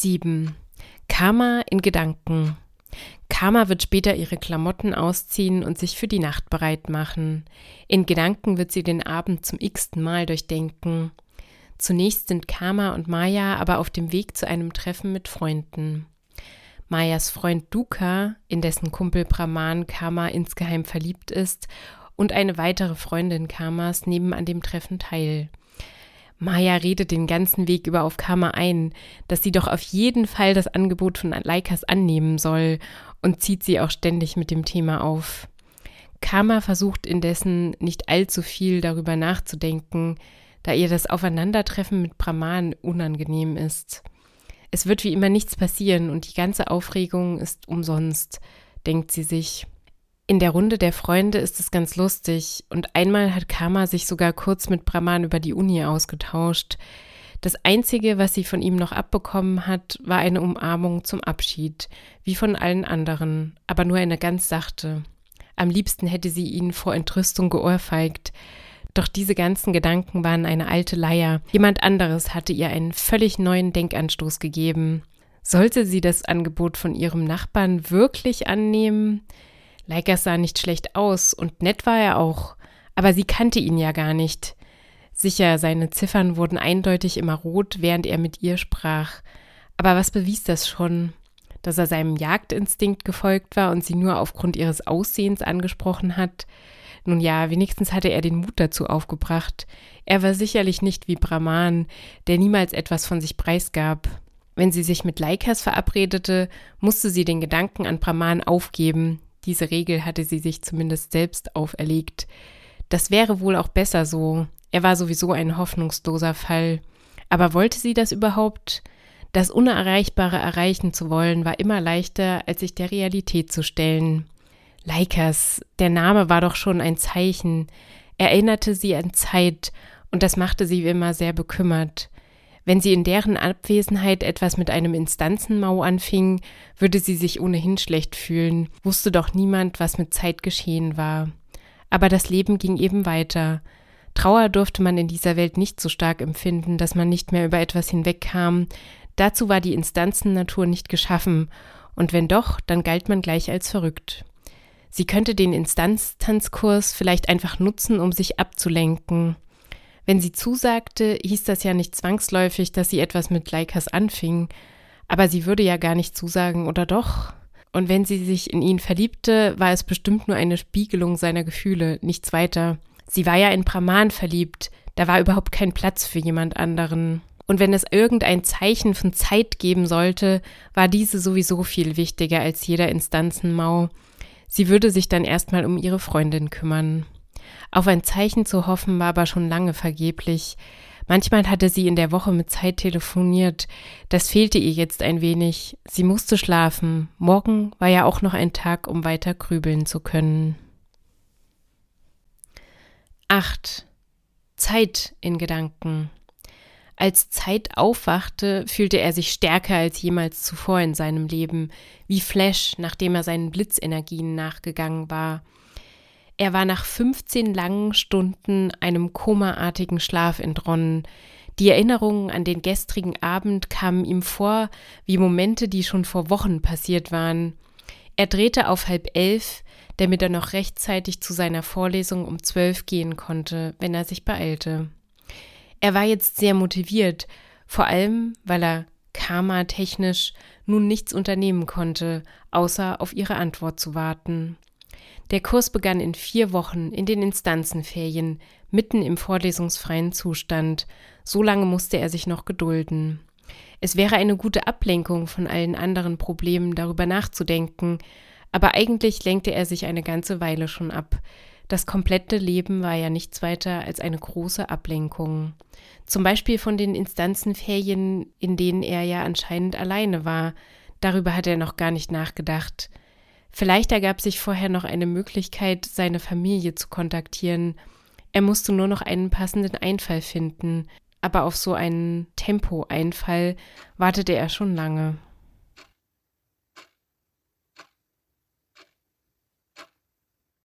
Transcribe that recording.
7. Karma in Gedanken. Karma wird später ihre Klamotten ausziehen und sich für die Nacht bereit machen. In Gedanken wird sie den Abend zum x-ten Mal durchdenken. Zunächst sind Karma und Maya aber auf dem Weg zu einem Treffen mit Freunden. Mayas Freund Duka, in dessen Kumpel Brahman Karma insgeheim verliebt ist, und eine weitere Freundin Karmas nehmen an dem Treffen teil. Maya redet den ganzen Weg über auf Karma ein, dass sie doch auf jeden Fall das Angebot von Leikas annehmen soll und zieht sie auch ständig mit dem Thema auf. Karma versucht indessen nicht allzu viel darüber nachzudenken, da ihr das Aufeinandertreffen mit Brahman unangenehm ist. Es wird wie immer nichts passieren und die ganze Aufregung ist umsonst, denkt sie sich. In der Runde der Freunde ist es ganz lustig und einmal hat Karma sich sogar kurz mit Brahman über die Uni ausgetauscht. Das Einzige, was sie von ihm noch abbekommen hat, war eine Umarmung zum Abschied, wie von allen anderen, aber nur eine ganz sachte. Am liebsten hätte sie ihn vor Entrüstung geohrfeigt. Doch diese ganzen Gedanken waren eine alte Leier. Jemand anderes hatte ihr einen völlig neuen Denkanstoß gegeben. Sollte sie das Angebot von ihrem Nachbarn wirklich annehmen? Leikers sah nicht schlecht aus und nett war er auch, aber sie kannte ihn ja gar nicht. Sicher, seine Ziffern wurden eindeutig immer rot, während er mit ihr sprach. Aber was bewies das schon? Dass er seinem Jagdinstinkt gefolgt war und sie nur aufgrund ihres Aussehens angesprochen hat? Nun ja, wenigstens hatte er den Mut dazu aufgebracht. Er war sicherlich nicht wie Brahman, der niemals etwas von sich preisgab. Wenn sie sich mit Laikas verabredete, musste sie den Gedanken an Brahman aufgeben, diese Regel hatte sie sich zumindest selbst auferlegt. Das wäre wohl auch besser so. Er war sowieso ein hoffnungsloser Fall. Aber wollte sie das überhaupt? Das Unerreichbare erreichen zu wollen, war immer leichter, als sich der Realität zu stellen. Leikas, der Name war doch schon ein Zeichen. Erinnerte sie an Zeit, und das machte sie immer sehr bekümmert. Wenn sie in deren Abwesenheit etwas mit einem Instanzenmau anfing, würde sie sich ohnehin schlecht fühlen, wusste doch niemand, was mit Zeit geschehen war. Aber das Leben ging eben weiter. Trauer durfte man in dieser Welt nicht so stark empfinden, dass man nicht mehr über etwas hinwegkam. Dazu war die Instanzennatur nicht geschaffen, und wenn doch, dann galt man gleich als verrückt. Sie könnte den Instanztanzkurs vielleicht einfach nutzen, um sich abzulenken. Wenn sie zusagte, hieß das ja nicht zwangsläufig, dass sie etwas mit Leikas anfing, aber sie würde ja gar nicht zusagen, oder doch? Und wenn sie sich in ihn verliebte, war es bestimmt nur eine Spiegelung seiner Gefühle, nichts weiter. Sie war ja in Brahman verliebt, da war überhaupt kein Platz für jemand anderen. Und wenn es irgendein Zeichen von Zeit geben sollte, war diese sowieso viel wichtiger als jeder Instanzenmau. Sie würde sich dann erstmal um ihre Freundin kümmern. Auf ein Zeichen zu hoffen war aber schon lange vergeblich. Manchmal hatte sie in der Woche mit Zeit telefoniert. Das fehlte ihr jetzt ein wenig. Sie musste schlafen. Morgen war ja auch noch ein Tag, um weiter grübeln zu können. 8. Zeit in Gedanken. Als Zeit aufwachte, fühlte er sich stärker als jemals zuvor in seinem Leben, wie Flash, nachdem er seinen Blitzenergien nachgegangen war. Er war nach 15 langen Stunden einem komaartigen Schlaf entronnen. Die Erinnerungen an den gestrigen Abend kamen ihm vor wie Momente, die schon vor Wochen passiert waren. Er drehte auf halb elf, damit er noch rechtzeitig zu seiner Vorlesung um zwölf gehen konnte, wenn er sich beeilte. Er war jetzt sehr motiviert, vor allem weil er karma-technisch nun nichts unternehmen konnte, außer auf ihre Antwort zu warten. Der Kurs begann in vier Wochen in den Instanzenferien, mitten im vorlesungsfreien Zustand. So lange musste er sich noch gedulden. Es wäre eine gute Ablenkung von allen anderen Problemen, darüber nachzudenken, aber eigentlich lenkte er sich eine ganze Weile schon ab. Das komplette Leben war ja nichts weiter als eine große Ablenkung. Zum Beispiel von den Instanzenferien, in denen er ja anscheinend alleine war. Darüber hat er noch gar nicht nachgedacht. Vielleicht ergab sich vorher noch eine Möglichkeit, seine Familie zu kontaktieren. Er musste nur noch einen passenden Einfall finden, aber auf so einen Tempo-Einfall wartete er schon lange.